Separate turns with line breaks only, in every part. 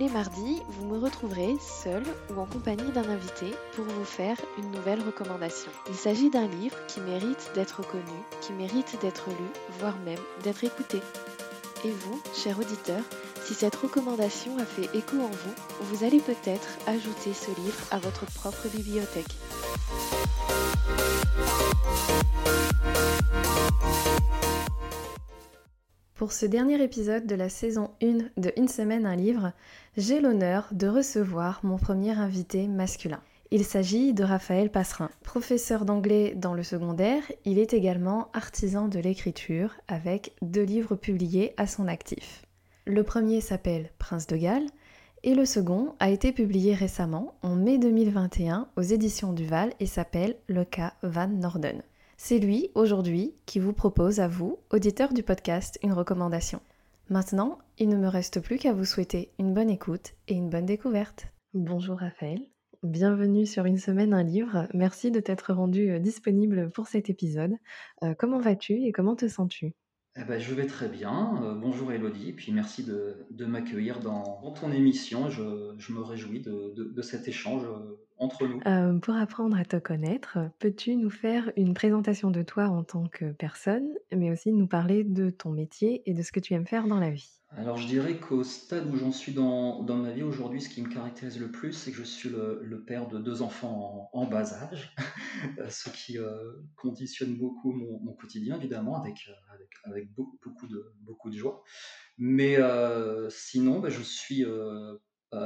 Les mardis, vous me retrouverez seul ou en compagnie d'un invité pour vous faire une nouvelle recommandation. Il s'agit d'un livre qui mérite d'être connu, qui mérite d'être lu, voire même d'être écouté. Et vous, cher auditeur, si cette recommandation a fait écho en vous, vous allez peut-être ajouter ce livre à votre propre bibliothèque. Pour ce dernier épisode de la saison 1 de Une semaine un livre, j'ai l'honneur de recevoir mon premier invité masculin. Il s'agit de Raphaël Passerin. Professeur d'anglais dans le secondaire, il est également artisan de l'écriture avec deux livres publiés à son actif. Le premier s'appelle Prince de Galles et le second a été publié récemment en mai 2021 aux éditions Duval et s'appelle Le cas Van Norden. C'est lui, aujourd'hui, qui vous propose à vous, auditeurs du podcast, une recommandation. Maintenant, il ne me reste plus qu'à vous souhaiter une bonne écoute et une bonne découverte. Bonjour Raphaël, bienvenue sur Une semaine, un livre. Merci de t'être rendu euh, disponible pour cet épisode. Euh, comment vas-tu et comment te sens-tu?
Eh ben, je vais très bien. Euh, bonjour Elodie, puis merci de, de m'accueillir dans, dans, ton émission. Je, je me réjouis de, de, de cet échange entre nous.
Euh, pour apprendre à te connaître, peux-tu nous faire une présentation de toi en tant que personne, mais aussi nous parler de ton métier et de ce que tu aimes faire dans la vie?
Alors je dirais qu'au stade où j'en suis dans, dans, ma vie aujourd'hui, ce qui me caractérise le plus, c'est que je suis le, le père de deux enfants en, en bas âge, ce qui euh, conditionne beaucoup mon, mon, quotidien évidemment, avec, euh, avec, avec beaucoup, beaucoup, de, beaucoup de joie. Mais euh, sinon, bah, je suis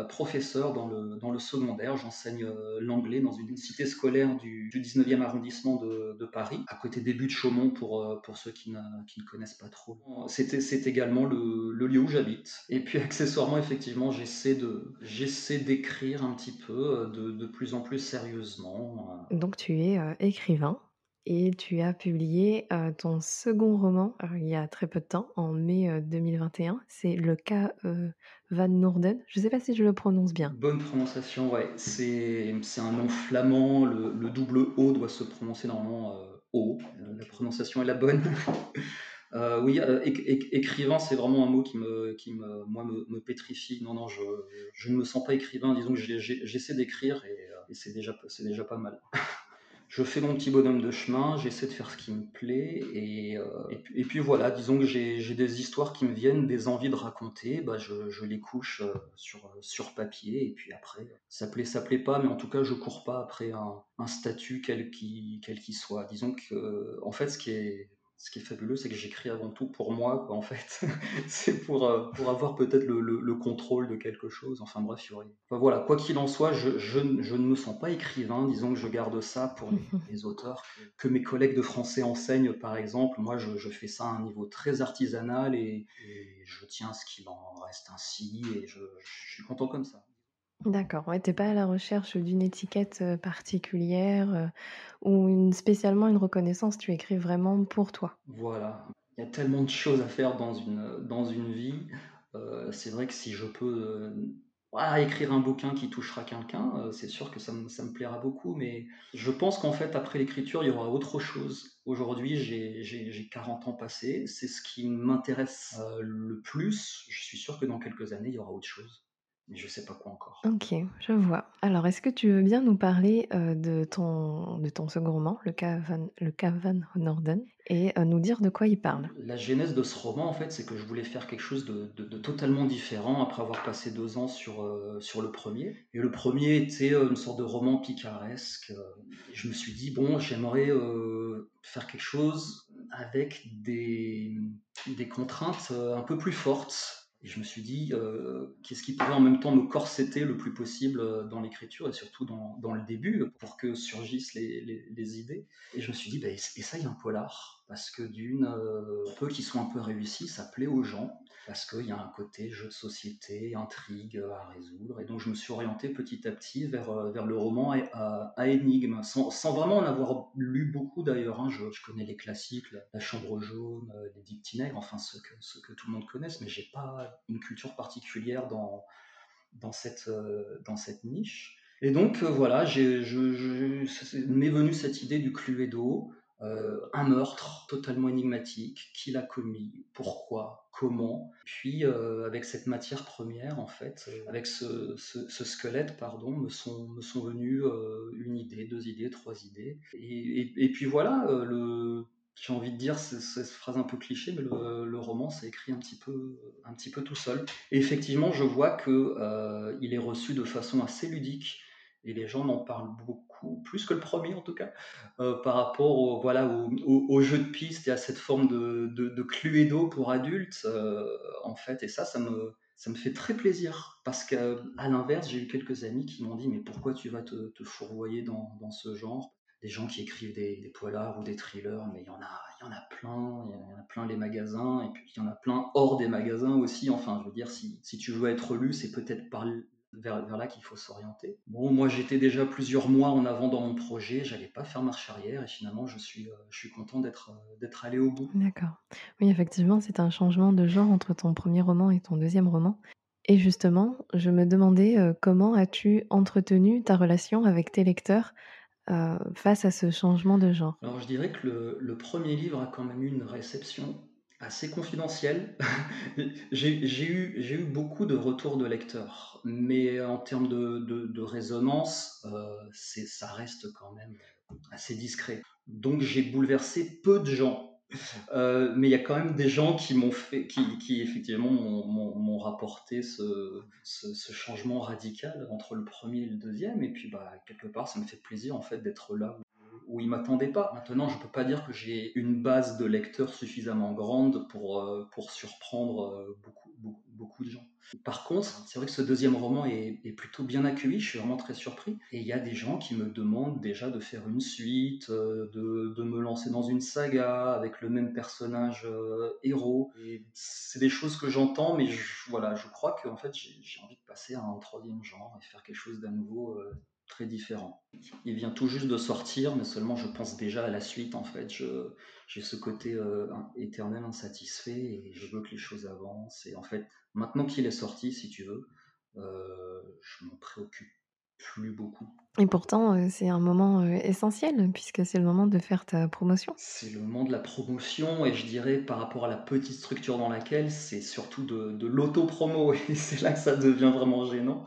professeur dans le, dans le secondaire. J'enseigne euh, l'anglais dans une cité scolaire du, du 19e arrondissement de, de, Paris, à côté des buts de Chaumont pour, euh, pour ceux qui, qui ne connaissent pas trop. C'est également le, le, lieu où j'habite. Et puis accessoirement, effectivement, j'essaie d'écrire un petit peu de, de, plus en plus sérieusement.
Donc tu es écrivain et tu as publié euh, ton second roman il y a très peu de temps, en mai euh, 2021. C'est Le cas euh, Van Noorden. Je ne sais pas si je le prononce bien.
Bonne prononciation, ouais. C'est un nom flamand. Le, le, double O doit se prononcer normalement O. La prononciation est la bonne. oui, écrivain, c'est vraiment un mot qui me, qui me, moi, me, pétrifie. Non, non, je, je, ne me sens pas écrivain. Disons que j'essaie d'écrire et, et c'est déjà, déjà pas mal. je fais mon petit bonhomme de chemin, j'essaie de faire ce qui me plaît, et, euh, puis, voilà, disons que j'ai des histoires qui me viennent, des envies de raconter, bah je, les couche euh, sur, sur papier, et puis après, ça plaît, ça plaît pas, mais en tout cas, je cours pas après un, statut quel qu'il soit. Disons que, en fait, ce qui est ce qui est fabuleux, c'est que j'écris avant tout pour moi, quoi, en fait. c'est pour, euh, pour avoir peut-être le, le, le, contrôle de quelque chose. Enfin bref, il y aurait... enfin, voilà, quoi qu'il en soit, je, je, je, ne me sens pas écrivain. Disons que je garde ça pour les, les auteurs que mes collègues de français enseignent, par exemple. Moi, je, je fais ça à un niveau très artisanal et, et je tiens à ce qu'il en reste ainsi et je, je suis content comme ça.
D'accord, ouais, tu pas à la recherche d'une étiquette particulière ou spécialement une reconnaissance, tu écris vraiment pour toi?
Voilà, il y a tellement de choses à faire dans une, dans une vie. C'est vrai que si je peux voilà, écrire un bouquin qui touchera quelqu'un, c'est sûr que ça me, ça me, plaira beaucoup, mais je pense qu'en fait, après l'écriture, il y aura autre chose. Aujourd'hui, j'ai 40 ans passés, c'est ce qui m'intéresse le plus. Je suis sûr que dans quelques années, il y aura autre chose mais je ne sais pas quoi encore.
Ok, je vois. Alors, est-ce que tu veux bien nous parler euh, de, ton, de ton second roman, Le cas Van, le cas Van Norden, et euh, nous dire de quoi il parle?
La genèse de ce roman, en fait, c'est que je voulais faire quelque chose de, de, de, totalement différent après avoir passé deux ans sur, euh, sur le premier. Et le premier était une sorte de roman picaresque. Je me suis dit, bon, j'aimerais faire quelque chose avec des, des contraintes un peu plus fortes et je me suis dit, euh, qu'est-ce qui pourrait en même temps me corseter le plus possible euh, dans l'écriture et surtout dans, le début pour que surgissent les, idées. Et je me suis dit, bah, essaye un polar. parce que d'une, euh, peu qui sont un peu réussis, ça plaît aux gens, parce qu'il y a un côté jeu de société, intrigue à résoudre. Et donc je me suis orienté petit à petit vers, euh, vers le roman à, à, énigme, sans, vraiment en avoir lu beaucoup d'ailleurs. Hein. Je, connais les classiques, La Chambre jaune, euh, Les Dictinègres, enfin ceux que, tout le monde connaisse, mais j'ai pas une culture particulière dans, dans, cette, dans cette niche. Et donc voilà, m'est venue cette idée du Cluedo, euh, un meurtre totalement énigmatique, qui l'a commis, pourquoi, comment. Puis euh, avec cette matière première, en fait, euh, avec ce, squelette, pardon, me sont, venues une idée, deux idées, trois idées. Et, puis voilà, j'ai envie de dire cette phrase un peu cliché, mais le, roman s'est écrit un petit, peu, tout seul. Et effectivement, je vois qu'il il est reçu de façon assez ludique et les gens m'en parlent beaucoup, plus que le premier en tout cas, euh, par rapport au, voilà, au, jeu de piste et à cette forme de, de, Cluedo pour adultes, euh, en fait. Et ça, ça me, ça me fait très plaisir, parce qu'à l'inverse, j'ai eu quelques amis qui m'ont dit, mais pourquoi tu vas te, fourvoyer dans, ce genre? Des gens qui écrivent des, des, ou des thrillers, mais il y en a, y en a plein, il y en a plein les magasins, et puis il y en a plein hors des magasins aussi. Enfin, je veux dire, si, si tu veux être lu, c'est peut-être par vers, là qu'il faut s'orienter. Bon, moi j'étais déjà plusieurs mois en avant dans mon projet, j'allais pas faire marche arrière et finalement je suis, euh, je suis content d'être, euh, d'être allé au bout.
D'accord. Oui, effectivement, c'est un changement de genre entre ton premier roman et ton deuxième roman. Et justement, je me demandais euh, comment as-tu entretenu ta relation avec tes lecteurs face à ce changement de genre?
Alors je dirais que le, le premier livre a quand même eu une réception assez confidentiel. j'ai eu, beaucoup de retours de lecteurs, mais en termes de, résonance, euh, ça reste quand même assez discret. Donc j'ai bouleversé peu de gens. Euh, mais il y a quand même des gens qui m'ont fait, qui, effectivement m'ont rapporté ce, ce, changement radical entre le premier et le deuxième. Et puis, bah, quelque part, ça me fait plaisir en fait d'être là où ils m'attendaient pas. Maintenant, je peux pas dire que j'ai une base de lecteurs suffisamment grande pour, euh, pour surprendre euh, beaucoup, beaucoup, de gens. Par contre, c'est vrai que ce deuxième roman est, plutôt bien accueilli, je suis vraiment très surpris. Et il y a des gens qui me demandent déjà de faire une suite, euh, de, de me lancer dans une saga avec le même personnage héros. C'est des choses que j'entends, mais je, voilà, je crois qu'en fait, j'ai envie de passer à un troisième genre et faire quelque chose d'un nouveau très différent. Il vient tout juste de sortir, mais seulement je pense déjà à la suite en fait. J'ai ce côté euh, éternel insatisfait et je veux que les choses avancent. Et en fait, maintenant qu'il est sorti, si tu veux, euh, je m'en préoccupe plus beaucoup.
Et pourtant, euh, c'est un moment essentiel puisque c'est le moment de faire ta promotion.
C'est le moment de la promotion et je dirais par rapport à la petite structure dans laquelle c'est surtout de, de l'auto-promo et c'est là que ça devient vraiment gênant.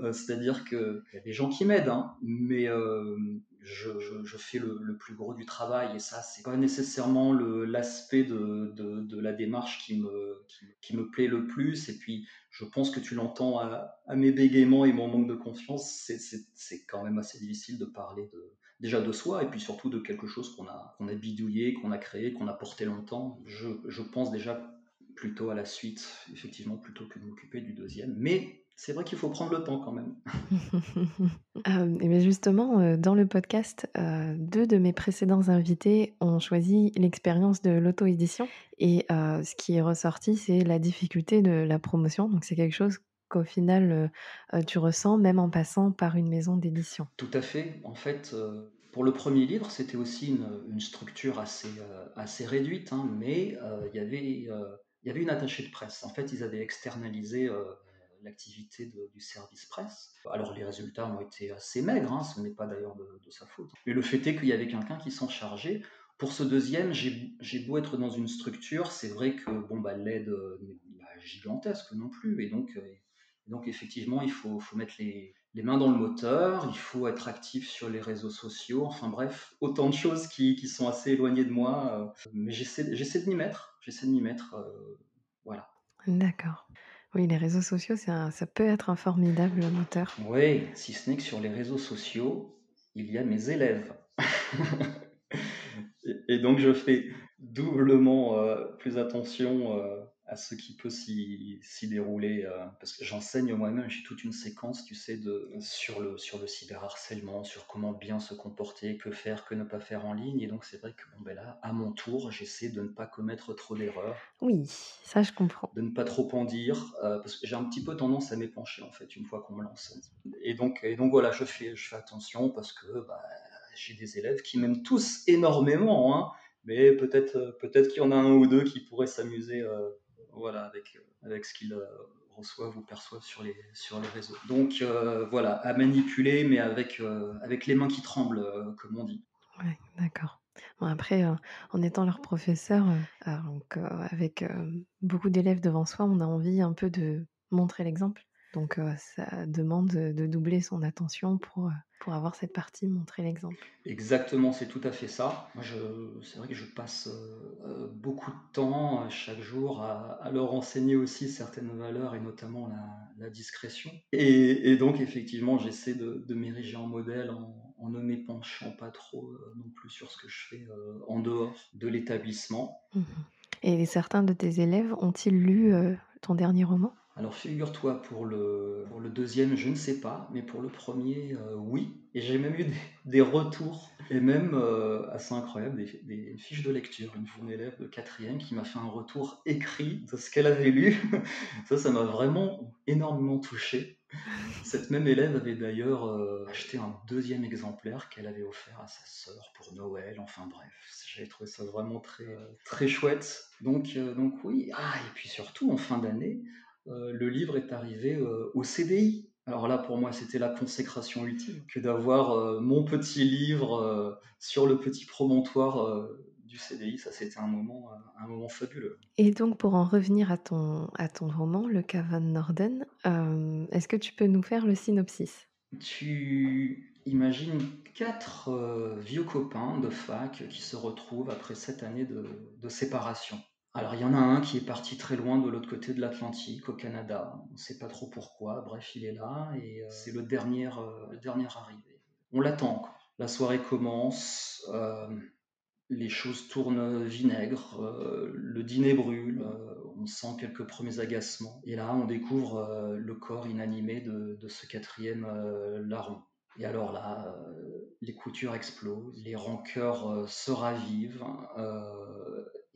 Euh, c'est-à-dire qu'il y a des gens qui m'aident, hein, mais euh, je, fais le, plus gros du travail et ça, c'est pas nécessairement l'aspect de, de, la démarche qui me, qui, me plaît le plus. Et puis, je pense que tu l'entends à, mes bégaiements et mon manque de confiance, c'est quand même assez difficile de parler déjà de soi et puis surtout de quelque chose qu'on a, a bidouillé, qu'on a créé, qu'on a porté longtemps. Je, je pense déjà plutôt à la suite, effectivement, plutôt que de m'occuper du deuxième. Mais c'est vrai qu'il faut prendre le temps quand même.
euh, et justement, euh, dans le podcast, euh, deux de mes précédents invités ont choisi l'expérience de l'auto-édition. Et euh, ce qui est ressorti, c'est la difficulté de la promotion. Donc c'est quelque chose qu'au final, tu ressens même en passant par une maison d'édition.
Tout à fait. En fait, pour le premier livre, c'était aussi une, structure assez, assez réduite, hein, mais il y avait... il y avait une attachée de presse. En fait, ils avaient externalisé l'activité du service presse. Alors les résultats ont été assez maigres, hein, ce n'est pas d'ailleurs de, sa faute. Mais le fait est qu'il y avait quelqu'un qui s'en chargeait. Pour ce deuxième, j'ai beau être dans une structure, c'est vrai que bon, bah, l'aide n'est pas gigantesque non plus. Et donc, euh, donc effectivement, il faut, mettre les, mains dans le moteur, il faut être actif sur les réseaux sociaux. Enfin bref, autant de choses qui, sont assez éloignées de moi. Euh, mais j'essaie de m'y mettre. J'essaie de m'y mettre. Euh, voilà.
D'accord. Oui, les réseaux sociaux, ça, peut être un formidable moteur.
Oui, si ce n'est que sur les réseaux sociaux, il y a mes élèves. et, donc je fais doublement euh, plus attention euh, à ce qui peut s'y dérouler. Euh, parce que j'enseigne moi-même, j'ai toute une séquence, tu sais, de, sur, le, sur le cyberharcèlement, sur comment bien se comporter, que faire, que ne pas faire en ligne. Et donc, c'est vrai que bon, ben là, à mon tour, j'essaie de ne pas commettre trop d'erreurs.
Oui, ça, je comprends.
De ne pas trop en dire, euh, parce que j'ai un petit peu tendance à m'épancher, en fait, une fois qu'on me lance. Et donc, et donc voilà, je fais, je fais attention parce que bah, j'ai des élèves qui m'aiment tous énormément. Hein, mais peut-être peut-être qu'il y en a un ou deux qui pourraient s'amuser euh, voilà, avec, avec ce qu'ils euh, reçoivent ou perçoivent sur les, sur les réseaux. Donc euh, voilà, à manipuler, mais avec, euh, avec les mains qui tremblent, comme on dit.
Oui, d'accord. Après, en étant leur professeur, donc, avec beaucoup d'élèves devant soi, on a envie un peu de montrer l'exemple. Donc ça demande de doubler son attention pour, pour avoir cette partie, montrer l'exemple.
Exactement, c'est tout à fait ça. Moi, c'est vrai que je passe beaucoup de temps chaque jour à, leur enseigner aussi certaines valeurs et notamment la, discrétion. Et, donc effectivement, j'essaie de, m'ériger en modèle en, ne m'épanchant pas trop non plus sur ce que je fais en dehors de l'établissement.
Mmh et certains de tes élèves ont-ils lu ton dernier roman?
Alors figure-toi, pour le, pour le deuxième, je ne sais pas, mais pour le premier, euh, oui. Et j'ai même eu des, retours, et même euh, assez incroyable, des, fiches de lecture. Une, élève de quatrième qui m'a fait un retour écrit de ce qu'elle avait lu. ça, ça m'a vraiment énormément touché. Cette même élève avait d'ailleurs euh, acheté un deuxième exemplaire qu'elle avait offert à sa sœur pour Noël. Enfin bref, j'avais trouvé ça vraiment très, très chouette. Donc, donc oui, ah, et puis surtout en fin d'année, le livre est arrivé euh, au CDI. Alors là, pour moi, c'était la consécration ultime que d'avoir euh, mon petit livre sur le petit promontoire du CDI. Ça, c'était un moment, un moment fabuleux.
Et donc, pour en revenir à ton, à ton roman, Le Cavan Norden, est-ce que tu peux nous faire le synopsis?
Tu imagines quatre vieux copains de fac qui se retrouvent après sept années de séparation. Alors, il y en a un qui est parti très loin de l'autre côté de l'Atlantique, au Canada. On ne sait pas trop pourquoi. Bref, il est là et euh, c'est le dernier, euh, le dernier arrivé. On l'attend. La soirée commence, euh, les choses tournent vinaigre, le dîner brûle, on sent quelques premiers agacements. Et là, on découvre le corps inanimé de ce quatrième larron. Et alors là, les coutures explosent, les rancœurs se ravivent,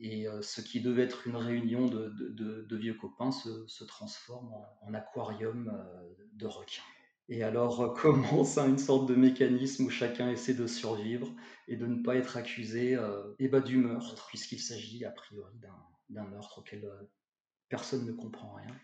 et euh, ce qui devait être une réunion de, vieux copains se, transforme en, aquarium euh, de requins. Et alors euh, commence une sorte de mécanisme où chacun essaie de survivre et de ne pas être accusé et bah, du meurtre, puisqu'il s'agit a priori d'un meurtre auquel personne ne comprend rien.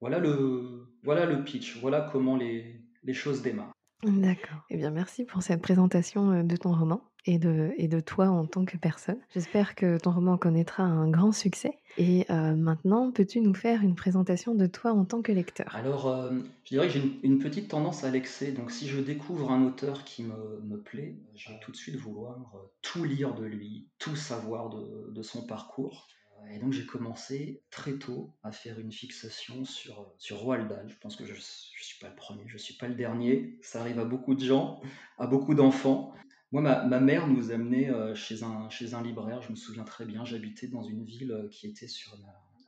Voilà le, voilà le pitch, voilà comment les, les choses démarrent.
D'accord. Eh bien, merci pour cette présentation de ton roman et de, et de toi en tant que personne. J'espère que ton roman connaîtra un grand succès. Et euh, maintenant, peux-tu nous faire une présentation de toi en tant que lecteur?
Alors, euh, je dirais que j'ai une, petite tendance à l'excès. Donc, si je découvre un auteur qui me, me plaît, je vais tout de suite vouloir euh, tout lire de lui, tout savoir de, de son parcours. Et donc j'ai commencé très tôt à faire une fixation sur, sur Roald Dahl. Je pense que je ne suis pas le premier, je ne suis pas le dernier. Ça arrive à beaucoup de gens, à beaucoup d'enfants. Moi, ma, mère nous amenait euh, chez, un, chez un libraire, je me souviens très bien, j'habitais dans une ville euh, qui était sur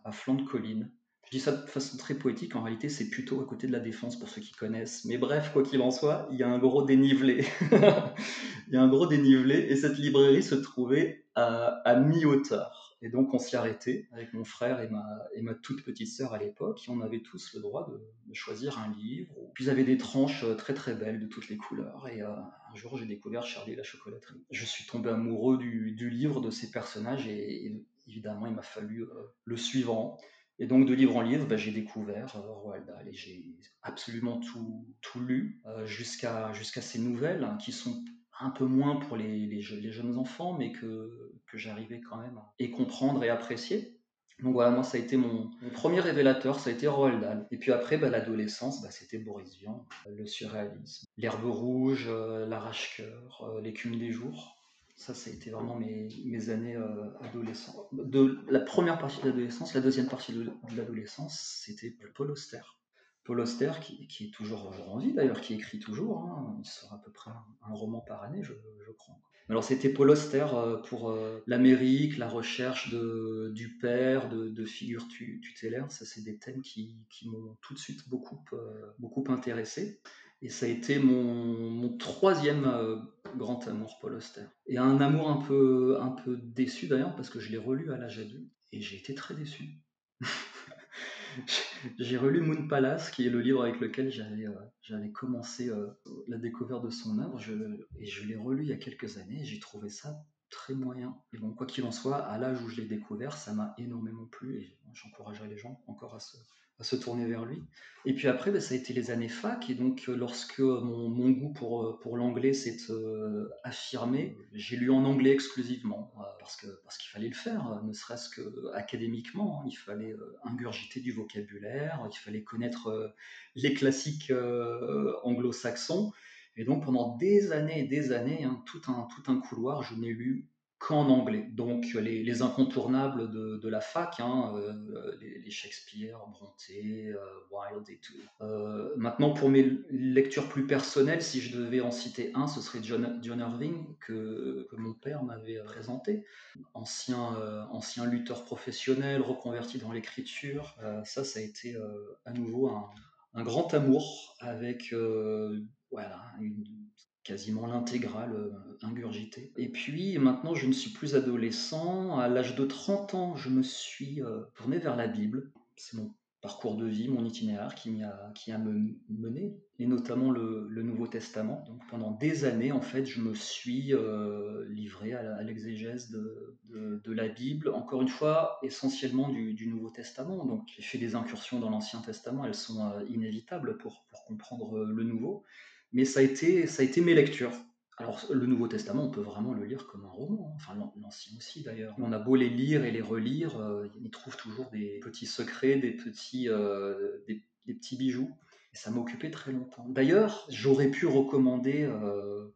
à flanc de colline. Je dis ça de façon très poétique, en réalité c'est plutôt à côté de la défense pour ceux qui connaissent. Mais bref, quoi qu'il en soit, il y a un gros dénivelé. il y a un gros dénivelé et cette librairie se trouvait à, à mi-hauteur. Et donc on s'y arrêtait avec mon frère et ma, toute petite sœur à l'époque, on avait tous le droit de, choisir un livre. Puis ils avaient des tranches euh, très très belles de toutes les couleurs. Et euh, un jour j'ai découvert Charlie et la chocolaterie. Je suis tombé amoureux du, livre, de ces personnages, et, évidemment il m'a fallu euh, le suivant. Et donc de livre en livre, bah, j'ai découvert Roald Dahl et j'ai absolument tout, tout lu jusqu'à jusqu'à ces nouvelles hein, qui sont un peu moins pour les, jeunes enfants, mais que, j'arrivais quand même à et comprendre et apprécier. Donc voilà, moi, ça a été mon, premier révélateur, ça a été Roald Dahl. Et puis après, bah, l'adolescence, bah, c'était Boris Vian, le surréalisme, l'herbe rouge, euh, l'arrache-cœur, euh, l'écume des jours. Ça, ça a été vraiment mes, mes années euh, adolescentes. La première partie de l'adolescence, la deuxième partie de, l'adolescence, c'était Paul Auster. Paul Auster, qui, est toujours en vie d'ailleurs, qui écrit toujours, hein, il sort à peu près un, roman par année, je, crois. Alors c'était Paul Auster euh, pour euh, l'Amérique, la recherche du père, de, figures tutélaires, ça c'est des thèmes qui, m'ont tout de suite beaucoup, euh, beaucoup intéressé. Et ça a été mon, troisième grand amour, Paul Auster. Et un amour un peu, un peu déçu d'ailleurs, parce que je l'ai relu à l'âge adulte, et j'ai été très déçu. j'ai relu Moon Palace, qui est le livre avec lequel j'avais euh, commencé euh, la découverte de son œuvre, et je l'ai relu il y a quelques années, et j'ai trouvé ça très moyen. Et bon, quoi qu'il en soit, à l'âge où je l'ai découvert, ça m'a énormément plu, et j'encouragerais les gens encore à se, tourner vers lui. Et puis après, bah, ça a été les années fac, et donc euh, lorsque mon, mon goût pour, euh, l'anglais s'est euh, affirmé, j'ai lu en anglais exclusivement, parce qu'il fallait le faire, ne serait-ce que académiquement, hein. il fallait ingurgiter du vocabulaire, il fallait connaître les classiques anglo-saxons. Et donc pendant des années et des années, hein, tout, un, tout un couloir, je n'ai lu qu'en anglais. Donc les, incontournables de, la fac, hein, euh, les, Shakespeare, Brontë, euh, Wilde et tout. Euh, maintenant, pour mes lectures plus personnelles, si je devais en citer un, ce serait John, John Irving, que, mon père m'avait présenté. Ancien, ancien lutteur professionnel, reconverti dans l'écriture. ça, ça a été à nouveau un, un, grand amour avec voilà, quasiment l'intégrale euh, ingurgitée. Et puis maintenant, je ne suis plus adolescent. À l'âge de 30 ans, je me suis euh, tourné vers la Bible. C'est mon parcours de vie, mon itinéraire qui qui a mené, et notamment le, Nouveau Testament. Donc pendant des années, en fait, je me suis euh, livré à, l'exégèse de, la Bible, encore une fois, essentiellement du, Nouveau Testament. Donc j'ai fait des incursions dans l'Ancien Testament, elles sont inévitables pour comprendre le Nouveau mais ça a été, ça a été mes lectures. Alors, le Nouveau Testament, on peut vraiment le lire comme un roman, hein. enfin l'Ancien aussi d'ailleurs. On a beau les lire et les relire, euh, on y trouve toujours des petits secrets, des petits, euh, des, petits bijoux. Et ça m'a occupé très longtemps. D'ailleurs, j'aurais pu recommander euh,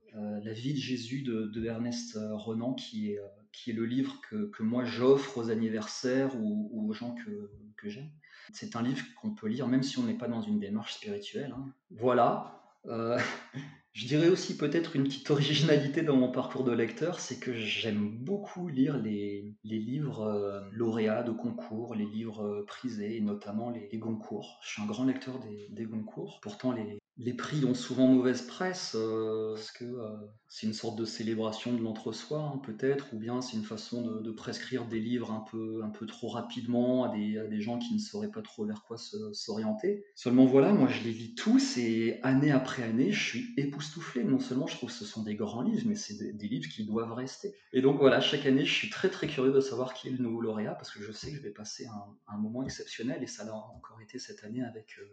La vie de Jésus de, Ernest Renan, qui est, qui est le livre que, que moi j'offre aux anniversaires ou, aux gens que, que j'aime. C'est un livre qu'on peut lire même si on n'est pas dans une démarche spirituelle. Hein. Voilà, euh, je dirais aussi peut-être une petite originalité dans mon parcours de lecteur, c'est que j'aime beaucoup lire les, livres euh, lauréats de concours, les livres euh, prisés, et notamment les, les. Je suis un grand lecteur des, des. Pourtant, les, les prix ont souvent mauvaise presse, euh, parce que euh, c'est une sorte de célébration de l'entre-soi, hein, peut-être, ou bien c'est une façon de, prescrire des livres un peu, un peu trop rapidement à des, des gens qui ne sauraient pas trop vers quoi s'orienter. Seulement voilà, moi je les lis tous et année après année, je suis époustouflé. Non seulement je trouve que ce sont des grands livres, mais c'est des, livres qui doivent rester. Et donc voilà, chaque année, je suis très très curieux de savoir qui est le nouveau lauréat, parce que je sais que je vais passer un, un moment exceptionnel, et ça l'a encore été cette année avec, euh,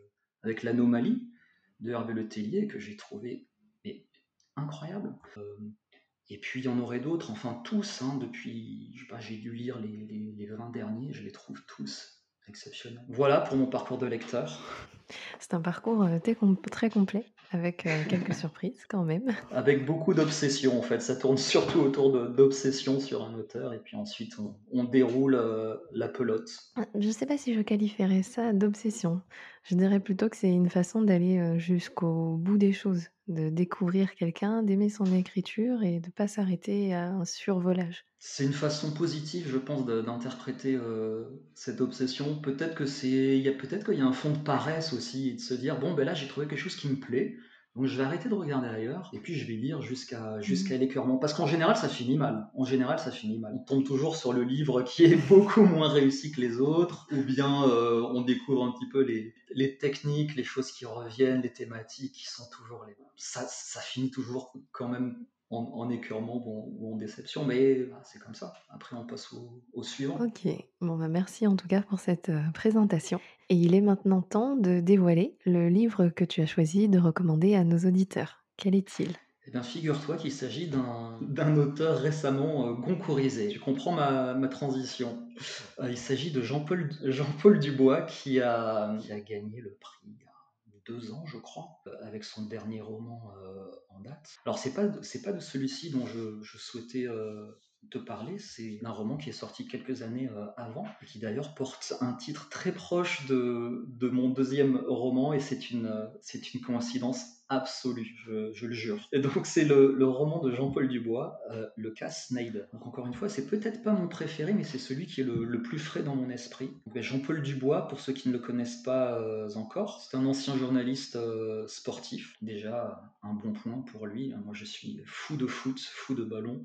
avec l'anomalie de Hervé Le Tellier que j'ai trouvé incroyable. Euh, et puis il y en aurait d'autres, enfin tous, hein, depuis, j'ai dû lire les, les, 20 derniers, je les trouve tous exceptionnels. Voilà pour mon parcours de lecteur.
C'est un parcours euh, très complet, avec euh, quelques surprises quand même.
Avec beaucoup d'obsessions en fait, ça tourne surtout autour d'obsessions sur un auteur, et puis ensuite on, déroule la pelote.
Je ne sais pas si je qualifierais ça d'obsession. Je dirais plutôt que c'est une façon d'aller jusqu'au bout des choses, de découvrir quelqu'un, d'aimer son écriture et de ne pas s'arrêter à un survolage.
C'est une façon positive, je pense, d'interpréter cette obsession. Peut-être que c'est, il y a peut-être qu'il y a un fond de paresse aussi, de se dire bon ben là j'ai trouvé quelque chose qui me plaît, donc je vais arrêter de regarder ailleurs et puis je vais lire jusqu'à jusqu'à mmh. l'écœurement. Parce qu'en général, ça finit mal. En général, ça finit mal. On tombe toujours sur le livre qui est beaucoup moins réussi que les autres, ou bien euh, on découvre un petit peu les, les, techniques, les choses qui reviennent, les thématiques qui sont toujours les ça, ça finit toujours quand même en, en écœurement ou en déception, mais bah, c'est comme ça. Après, on passe au, suivant.
Ok, bon, bah merci en tout cas pour cette euh, présentation. Et il est maintenant temps de dévoiler le livre que tu as choisi de recommander à nos auditeurs. Quel est-il?
Eh bien, figure-toi qu'il s'agit d'un auteur récemment euh, goncourisé. Tu comprends ma, ma transition. Euh, il s'agit de Jean-Paul Jean Dubois qui a, qui a gagné le prix deux ans, je crois, euh, avec son dernier roman euh, en date. Alors, c'est pas, c'est pas de celui-ci dont je, souhaitais euh, te parler, c'est un roman qui est sorti quelques années avant, qui d'ailleurs porte un titre très proche de, de mon deuxième roman, et c'est une, c'est une coïncidence absolue, je, le jure. Et donc c'est le, roman de Jean-Paul Dubois, euh, Le cas Snyder. Encore une fois, c'est peut-être pas mon préféré, mais c'est celui qui est le, plus frais dans mon esprit. Jean-Paul Dubois, pour ceux qui ne le connaissent pas euh, encore, c'est un ancien journaliste euh, sportif, déjà un bon point pour lui. Moi je suis fou de foot, fou de ballon,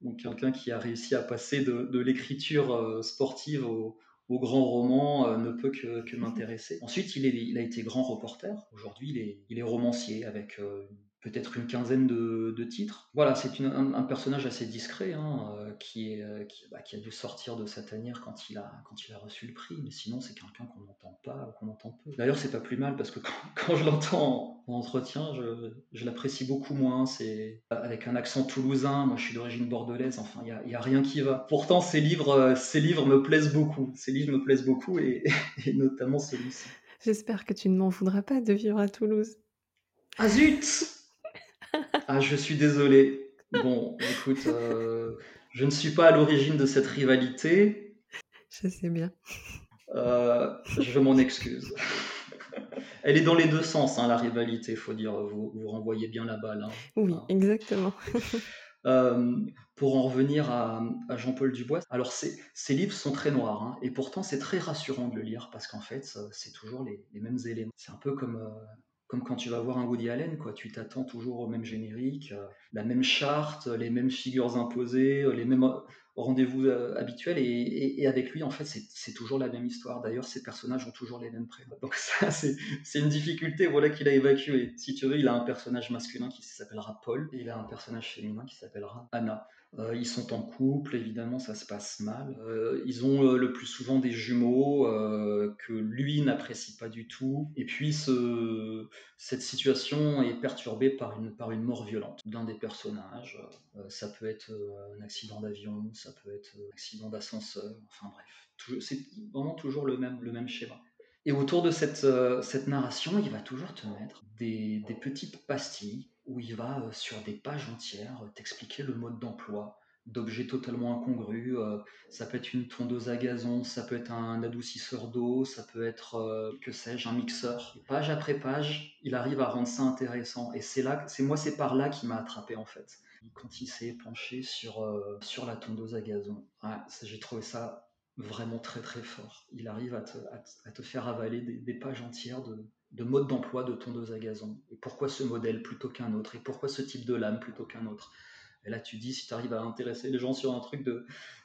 donc quelqu'un qui a réussi à passer de, de l'écriture sportive au, au grand roman euh, ne peut que, m'intéresser. Ensuite, il, a été grand reporter. Aujourd'hui, il est, il est romancier avec euh, peut-être une quinzaine de, de titres. Voilà, c'est un, un personnage assez discret hein, euh, qui, est, euh, qui, bah, qui a dû sortir de sa tanière quand il a, quand il a reçu le prix. Mais sinon, c'est quelqu'un qu'on n'entend pas ou qu'on entend peu. D'ailleurs, c'est pas plus mal parce que quand, quand je l'entends en entretien, je, je l'apprécie beaucoup moins. C'est avec un accent toulousain. Moi, je suis d'origine bordelaise. Enfin, il n'y a, il y a rien qui va. Pourtant, ces livres, euh, ces livres me plaisent beaucoup. Ces livres me plaisent beaucoup et, et notamment celui-ci.
J'espère que tu ne m'en voudras pas de vivre à Toulouse.
Ah zut Ah, je suis désolé. Bon, écoute, euh, je ne suis pas à l'origine de cette rivalité.
Je sais bien.
Euh, je m'en excuse. Elle est dans les deux sens, hein, la rivalité, faut dire. Vous, vous renvoyez bien la balle. hein.
Oui,
Ah.
exactement.
Euh, pour en revenir à, à Jean-Paul Dubois, alors ces, ces livres sont très noirs, hein, et pourtant c'est très rassurant de le lire parce qu'en fait ça- c'est toujours les, les mêmes éléments. C'est un peu comme, euh, comme quand tu vas voir un Woody Allen, quoi. tu t'attends toujours au même générique, euh, la même charte, les mêmes figures imposées, euh, les mêmes euh, rendez-vous habituels, et, avec lui en fait c'est toujours la même histoire. D'ailleurs ces personnages ont toujours les mêmes prénoms. Donc ça c'est une difficulté voilà, qu'il a évacuée. Si tu veux, il a un personnage masculin qui s'appellera Paul et il a un personnage féminin qui s'appellera Anna. Euh, ils sont en couple, évidemment, ça se passe mal. Euh, ils ont euh, le plus souvent des jumeaux que lui n'apprécie pas du tout. Et puis, ce- cette situation est perturbée par une, par une mort violente d'un des personnages. Ça peut être un accident d'avion, ça peut être un accident d'ascenseur, enfin bref. C'est vraiment toujours le même, le même schéma. Et autour de cette, cette narration, il va toujours te mettre des, des petites pastilles où il va, euh, sur des pages entières, euh, t'expliquer le mode d'emploi d'objets totalement incongrus. euh, ça peut être une tondeuse à gazon, ça peut être un adoucisseur d'eau, ça peut être, que sais-je, un mixeur. Page après page, il arrive à rendre ça intéressant. Et c'est là, c'est moi, c'est par là qu'il m'a attrapé en fait. Quand il s'est penché sur, sur la tondeuse à gazon, j'ai trouvé ça vraiment très très fort. Il arrive à te, à te- faire avaler des pages entières de, de mode d'emploi de tondeuse à gazon. Et pourquoi ce modèle plutôt qu'un autre? Et pourquoi ce type de lame plutôt qu'un autre? Et là, tu dis, si tu arrives à intéresser les gens sur un truc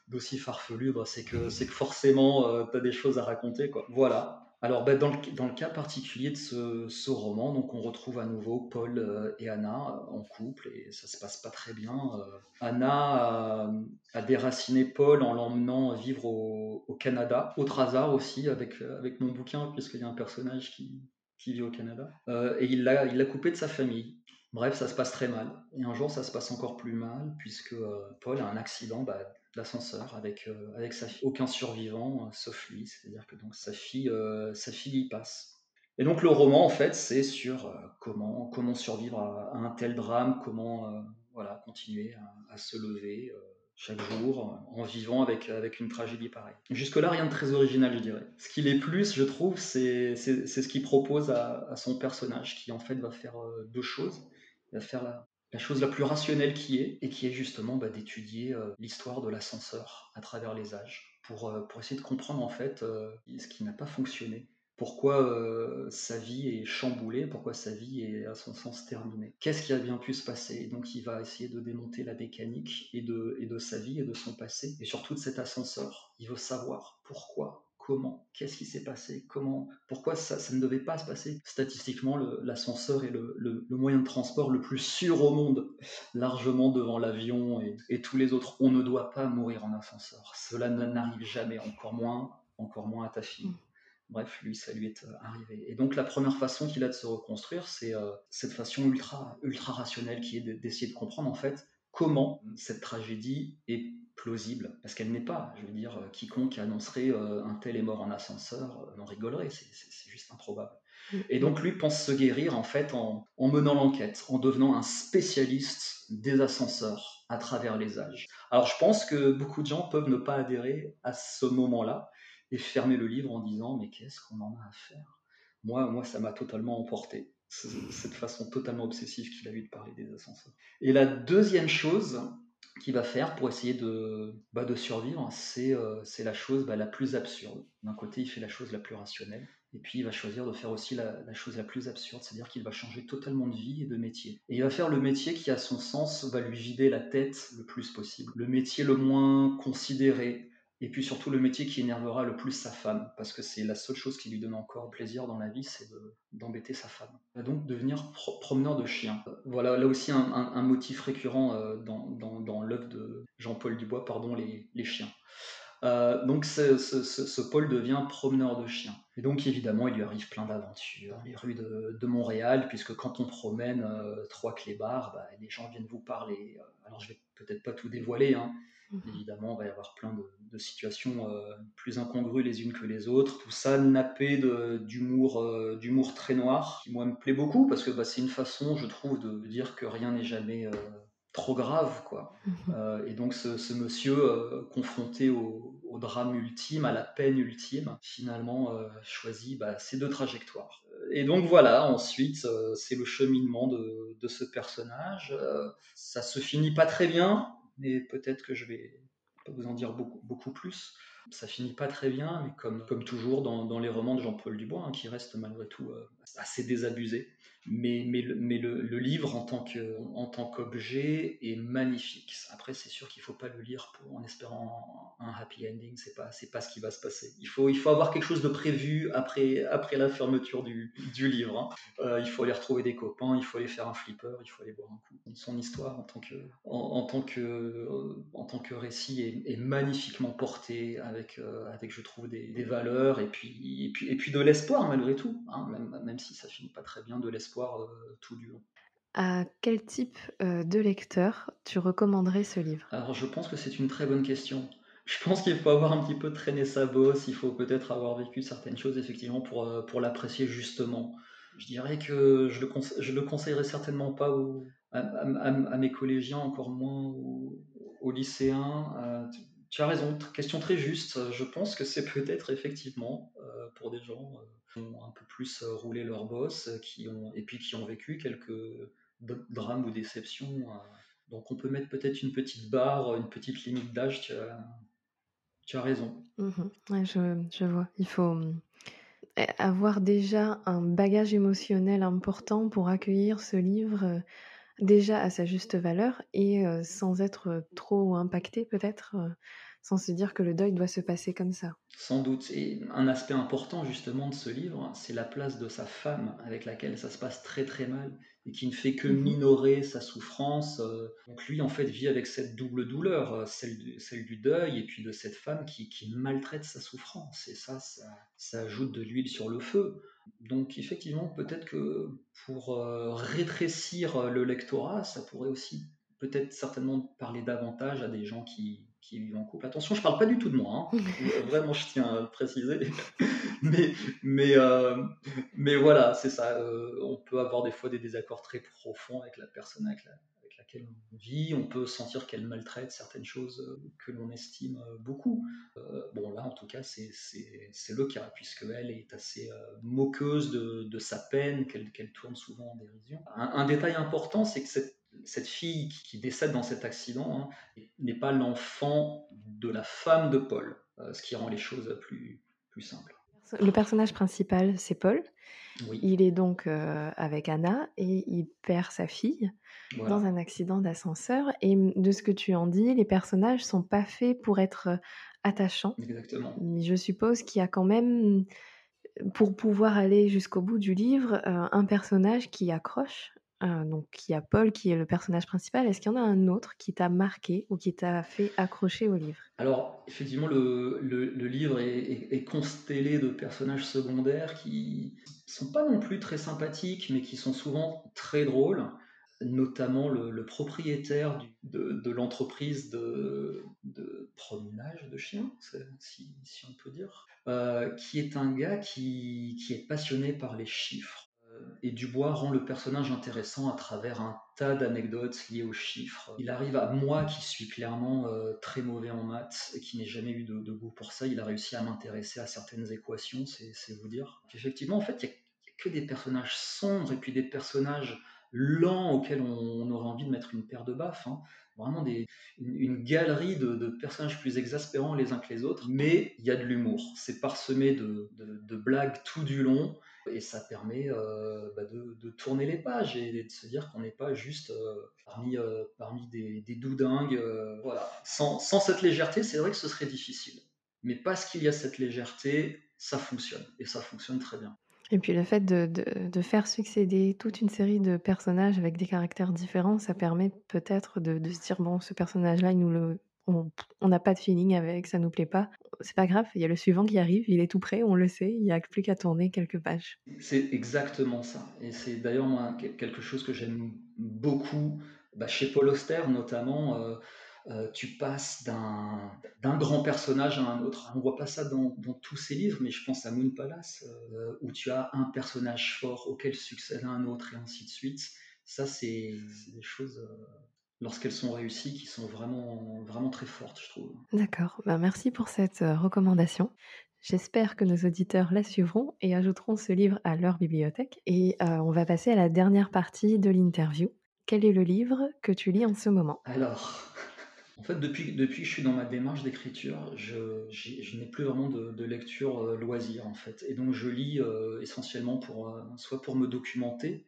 d'aussi farfelu, c'est, que, que forcément, tu as des choses à raconter. Quoi. Voilà. Alors, bah, dans, le, dans le cas particulier de ce, ce roman, donc on retrouve à nouveau Paul euh, et Anna euh, en couple, et ça se passe pas très bien. Euh, Anna a, déraciné Paul en l'emmenant vivre au, Canada, autre hasard aussi avec, euh, avec mon bouquin, puisqu'il y a un personnage qui, qui vit au Canada, Euh, et il l'a, il l'a coupé de sa famille. Bref, ça se passe très mal. Et un jour, ça se passe encore plus mal, puisque euh, Paul a un accident bah, d'ascenseur avec, euh, avec sa fille. Aucun survivant, sauf lui, c'est-à-dire que donc sa fille, sa fille y passe. Et donc le roman, en fait, c'est sur comment, comment survivre à, un tel drame, comment voilà, continuer à, se lever chaque jour en vivant avec, avec une tragédie pareille. Jusque-là, rien de très original, je dirais. Ce qu'il est plus, je trouve, c'est ce qu'il propose à, son personnage, qui en fait va faire euh, deux choses. Il va faire la, chose la plus rationnelle qui est, et qui est justement bah, d'étudier euh, l'histoire de l'ascenseur à travers les âges, pour, euh, pour essayer de comprendre en fait ce qui n'a pas fonctionné, pourquoi euh, sa vie est chamboulée, pourquoi sa vie est à son sens terminée. Qu'est-ce qui a bien pu se passer? Et donc il va essayer de démonter la mécanique et de, sa vie et de son passé, et surtout de cet ascenseur. Il veut savoir pourquoi, comment, qu'est-ce qui s'est passé, comment, pourquoi ça, ça ne devait pas se passer. Statistiquement, l'ascenseur est le, moyen de transport le plus sûr au monde, largement devant l'avion et, et tous les autres. On ne doit pas mourir en ascenseur. Cela n'arrive jamais, encore moins, encore moins à ta fille. Bref, lui, ça lui est euh, arrivé. Et donc, la première façon qu'il a de se reconstruire, c'est euh, cette façon ultra, ultra rationnelle qui est de- d'essayer de comprendre, en fait, comment cette tragédie est plausible. Parce qu'elle n'est pas, je veux dire, euh, quiconque annoncerait euh, un tel est mort en ascenseur, euh, en rigolerait, c'est- juste improbable. Et donc, lui pense se guérir, en fait, en, en menant l'enquête, en devenant un spécialiste des ascenseurs à travers les âges. Alors je pense que beaucoup de gens peuvent ne pas adhérer à ce moment-là et fermer le livre en disant mais qu'est-ce qu'on en a à faire? Moi, moi, ça m'a totalement emporté cette façon totalement obsessive qu'il a eu de parler des ascenseurs. Et la deuxième chose qu'il va faire pour essayer de, bah, de survivre, c'est euh, la chose bah, la plus absurde. D'un côté, il fait la chose la plus rationnelle, et puis il va choisir de faire aussi la, la chose la plus absurde, c'est-à-dire qu'il va changer totalement de vie et de métier. Et il va faire le métier qui, à son sens, va lui vider la tête le plus possible. Le métier le moins considéré, et puis surtout le métier qui énervera le plus sa femme, parce que c'est la seule chose qui lui donne encore plaisir dans la vie, c'est d'embêter sa femme. Il va donc devenir promeneur de chiens. Voilà, là aussi un, motif récurrent euh, dans, dans, l'œuvre de Jean-Paul Dubois, pardon, les, chiens. Euh, donc ce, Paul devient promeneur de chiens. Et donc évidemment, il lui arrive plein d'aventures, les rues de, de, Montréal, puisque quand on promène euh, trois clébards, bah, les gens viennent vous parler. Alors je vais peut-être pas tout dévoiler, hein, Mhm. Évidemment, il va y avoir plein de, situations euh, plus incongrues les unes que les autres. Tout ça nappé d'humour, euh, d'humour très noir, qui moi me plaît beaucoup parce que bah, c'est une façon, je trouve, de dire que rien n'est jamais euh, trop grave, quoi. Mhm. et donc ce, monsieur confronté au, drame ultime, à la peine ultime, finalement choisit bah, ces deux trajectoires. Et donc voilà, ensuite c'est le cheminement de, ce personnage. ça se finit pas très bien, mais peut-être que je vais vous en dire beaucoup, plus. Ça finit pas très bien, mais comme, toujours dans, dans les romans de Jean-Paul Dubois, hein, qui reste malgré tout euh, assez désabusé. Mais, le, livre en tant, qu'objet est magnifique. Après, c'est sûr qu'il ne faut pas le lire en espérant un happy ending. C'est pas, pas ce qui va se passer. Il faut, avoir quelque chose de prévu après, la fermeture du, livre. Hein. Euh, il faut aller retrouver des copains, il faut aller faire un flipper, il faut aller boire un coup. Son histoire en tant que, récit est, magnifiquement portée avec, euh, je trouve, des, valeurs et puis, de l'espoir malgré tout. Hein, même, même si ça finit pas très bien, de l'espoir euh, tout du long.
À quel type euh, de lecteur tu recommanderais ce livre?
Alors je pense que c'est une très bonne question. Je pense qu'il faut avoir un petit peu traîné sa bosse, il faut peut-être avoir vécu certaines choses effectivement pour, euh, pour l'apprécier justement. Je dirais que je le, je le conseillerais certainement pas à, mes collégiens, encore moins aux, lycéens. tu as raison, question très juste. Je pense que c'est peut-être effectivement pour des gens un peu plus euh, roulé leur boss, euh, qui ont, et puis qui ont vécu quelques drames ou déceptions. Euh. Donc on peut mettre peut-être une petite barre, une petite limite d'âge, tu as, tu as raison.
Mmh je, je, vois, il faut avoir déjà un bagage émotionnel important pour accueillir ce livre déjà à sa juste valeur et sans être trop impacté peut-être sans se dire que le deuil doit se passer comme ça.
Sans doute. Et un aspect important justement de ce livre, c'est la place de sa femme avec laquelle ça se passe très très mal et qui ne fait que mhm. minorer sa souffrance. Euh. Donc lui en fait vit avec cette double douleur, euh, celle du, celle du deuil et puis de cette femme qui, qui maltraite sa souffrance. Et ça, ça, ajoute de l'huile sur le feu. Donc effectivement, peut-être que pour euh, rétrécir le lectorat, ça pourrait aussi peut-être certainement parler davantage à des gens qui, qui vivent en couple. Attention, je parle pas du tout de moi, hein. vraiment, je tiens à le préciser. mais, mais, euh, mais voilà, c'est ça. Euh, on peut avoir des fois des désaccords très profonds avec la personne avec, laquelle on vit. On peut sentir qu'elle maltraite certaines choses euh, que l'on estime beaucoup. bon, là, en tout cas, c'est le cas, puisqu'elle est assez moqueuse de, de, sa peine, qu'elle tourne souvent en dérision. Un, un détail important, c'est que cette cette fille qui décède dans cet accident hein, n'est pas l'enfant de la femme de Paul, euh, ce qui rend les choses plus, plus simples.
Le personnage principal, c'est Paul. Il est donc euh, avec Anna et il perd sa fille dans un accident d'ascenseur. Et de ce que tu en dis, les personnages sont pas faits pour être euh, attachants.
Exactement.
Mais je suppose qu'il y a quand même, pour pouvoir aller jusqu'au bout du livre, un personnage qui accroche euh, donc il y a Paul qui est le personnage principal. Est-ce qu'il y en a un autre qui t'a marqué ou qui t'a fait accrocher au livre?
Alors effectivement, le, livre est, constellé de personnages secondaires qui sont pas non plus très sympathiques, mais qui sont souvent très drôles. Notamment le, propriétaire de, l'entreprise de, de, promenage de chiens, si, on peut dire, euh, qui est un gars qui est passionné par les chiffres et Dubois rend le personnage intéressant à travers un tas d'anecdotes liées aux chiffres. Il arrive à moi qui suis clairement euh, très mauvais en maths et qui n'ai jamais eu de, goût pour ça, il a réussi à m'intéresser à certaines équations, c'est vous dire. Effectivement, en fait, il n'y a, que des personnages sombres et puis des personnages lents auxquels on, aurait envie de mettre une paire de baffes. Hein. Vraiment une, galerie de, personnages plus exaspérants les uns que les autres, mais il y a de l'humour. C'est parsemé de, blagues tout du long et ça permet euh, bah, de, tourner les pages et de se dire qu'on n'est pas juste euh, parmi, euh, parmi des, des doudingues. voilà. Sans, cette légèreté, c'est vrai que ce serait difficile. Mais parce qu'il y a cette légèreté, ça fonctionne et ça fonctionne très bien.
Et puis le fait de, de, faire succéder toute une série de personnages avec des caractères différents, ça permet peut-être de se dire bon, ce personnage-là, il nous le, on n'a pas de feeling avec, ça nous plaît pas. C'est pas grave, il y a le suivant qui arrive, il est tout prêt, on le sait, il n'y a plus qu'à tourner quelques pages.
C'est exactement ça. Et c'est d'ailleurs moi quelque chose que j'aime beaucoup bah, chez Paul Auster notamment. Euh, euh, tu passes d'un grand personnage à un autre. On voit pas ça dans, tous ses livres, mais je pense à Moon Palace, euh, où tu as un personnage fort auquel succède un autre et ainsi de suite. Ça, c'est des choses lorsqu'elles sont réussies, qui sont vraiment, vraiment très fortes, je trouve.
D'accord, ben, merci pour cette euh, recommandation. J'espère que nos auditeurs la suivront et ajouteront ce livre à leur bibliothèque. Et euh, on va passer à la dernière partie de l'interview. Quel est le livre que tu lis en ce moment?
Alors, en fait, depuis, depuis que je suis dans ma démarche d'écriture, je, je n'ai plus vraiment de, lecture euh, loisir, en fait. Et donc, je lis essentiellement pour, soit pour me documenter,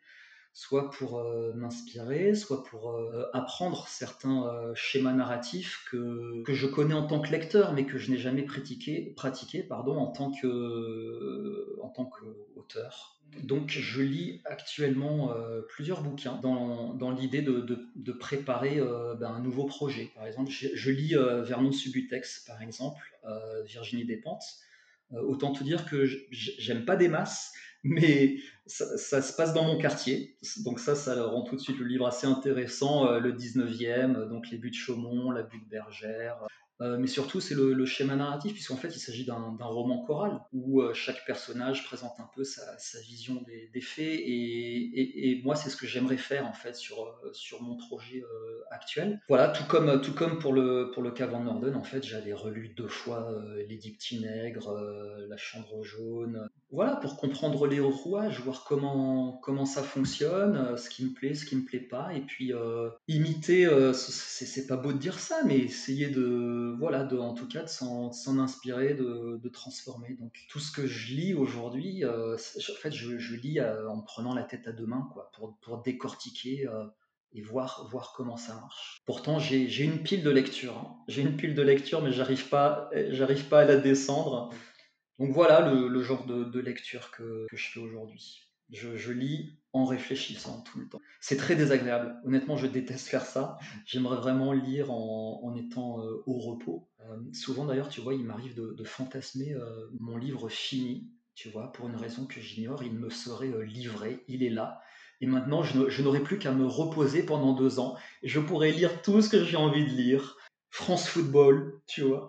soit pour euh, m'inspirer, soit pour euh, apprendre certains euh, schémas narratifs que, que je connais en tant que lecteur, mais que je n'ai jamais pratiqué, pratiqué pardon, en tant que en tant qu'auteur. Donc je lis actuellement plusieurs bouquins dans, dans l'idée de, de, préparer ben, un nouveau projet. Par exemple, je, je lis Vernon Subutex, par exemple, Virginie Despentes. autant te dire que j'aime pas des masses, mais ça, se passe dans mon quartier. Donc ça, ça rend tout de suite le livre assez intéressant. Euh, le 19e, donc les buts de Chaumont, la butte Bergère, euh, mais surtout, c'est le, schéma narratif, puisqu'en fait, il s'agit d'un roman choral où euh, chaque personnage présente un peu sa, vision des, faits. Et, moi, c'est ce que j'aimerais faire en fait sur, euh, sur mon projet actuel. Voilà, tout comme, tout comme pour le, pour le cas Van Norden, en fait, j'avais relu deux fois Petit Nègre, La Chambre Jaune. Voilà, pour comprendre les rouages, voir comment, comment ça fonctionne, ce qui me plaît, ce qui me plaît pas, et puis imiter, c'est pas beau de dire ça, mais essayer de voilà, en tout cas, de s'en inspirer, de, transformer. Donc, tout ce que je lis aujourd'hui, euh, en fait, je, lis euh, en prenant la tête à deux mains, quoi, pour, décortiquer euh, et voir, voir comment ça marche. Pourtant, j'ai une pile de lecture. Hein. J'ai une pile de lecture, mais j'arrive pas, j'arrive pas à la descendre. Donc voilà le, genre de, lecture que, je fais aujourd'hui. Je, lis en réfléchissant tout le temps. C'est très désagréable. Honnêtement, je déteste faire ça. J'aimerais vraiment lire en, étant euh, au repos. Euh, souvent, d'ailleurs, tu vois, il m'arrive de, fantasmer euh, mon livre fini. Tu vois, pour une raison que j'ignore, il me serait livré. Il est là. Et maintenant, je n'aurai plus qu'à me reposer pendant deux ans. Je pourrais lire tout ce que j'ai envie de lire France Football, tu vois,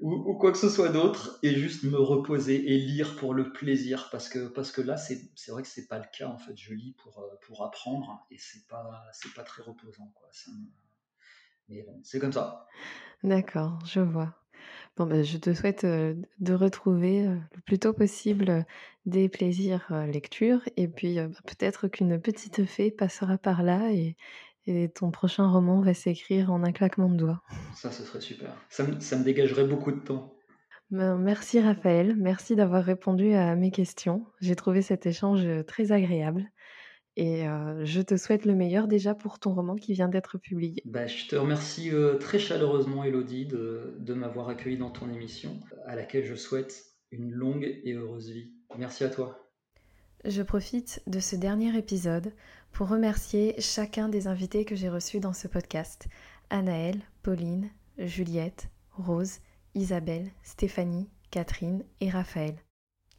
ou, quoi que ce soit d'autre, et juste me reposer et lire pour le plaisir, parce que, parce que là, c'est vrai que c'est pas le cas, en fait, je lis pour, euh, pour apprendre, et c'est pas, pas très reposant, quoi. Mais bon, c'est comme ça.
D'accord, je vois. Bon, ben, je te souhaite euh, de retrouver euh, le plus tôt possible des plaisirs lecture, et puis peut-être qu'une petite fée passera par là et, et ton prochain roman va s'écrire en un claquement de doigts.
Ça, ce serait super. Ça me, dégagerait beaucoup de temps.
Ben, merci Raphaël, merci d'avoir répondu à mes questions. J'ai trouvé cet échange très agréable. Et euh, je te souhaite le meilleur déjà pour ton roman qui vient d'être publié.
Bah, je te remercie euh, très chaleureusement, Elodie, de, de m'avoir accueilli dans ton émission, à laquelle je souhaite une longue et heureuse vie. Merci à toi.
Je profite de ce dernier épisode pour remercier chacun des invités que j'ai reçus dans ce podcast. Anaëlle, Pauline, Juliette, Rose, Isabelle, Stéphanie, Catherine et Raphaël.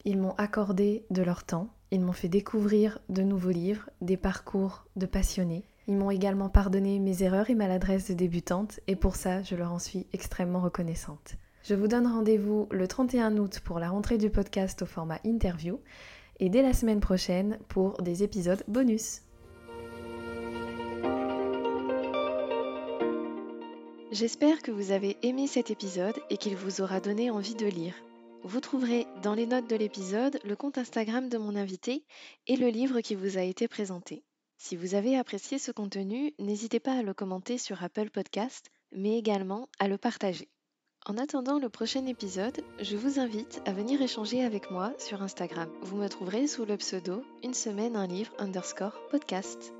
Ils m'ont accordé de leur temps, ils m'ont fait découvrir de nouveaux livres, des parcours de passionnés. Ils m'ont également pardonné mes erreurs et maladresses de débutante et pour ça, je leur en suis extrêmement reconnaissante. Je vous donne rendez-vous le 31 août pour la rentrée du podcast au format interview et dès la semaine prochaine pour des épisodes bonus. J'espère que vous avez aimé cet épisode et qu'il vous aura donné envie de lire. Vous trouverez dans les notes de l'épisode le compte Instagram de mon invité et le livre qui vous a été présenté. Si vous avez apprécié ce contenu, n'hésitez pas à le commenter sur Apple Podcast, mais également à le partager. En attendant le prochain épisode, je vous invite à venir échanger avec moi sur Instagram. Vous me trouverez sous le pseudo une semaine un livre underscore podcast.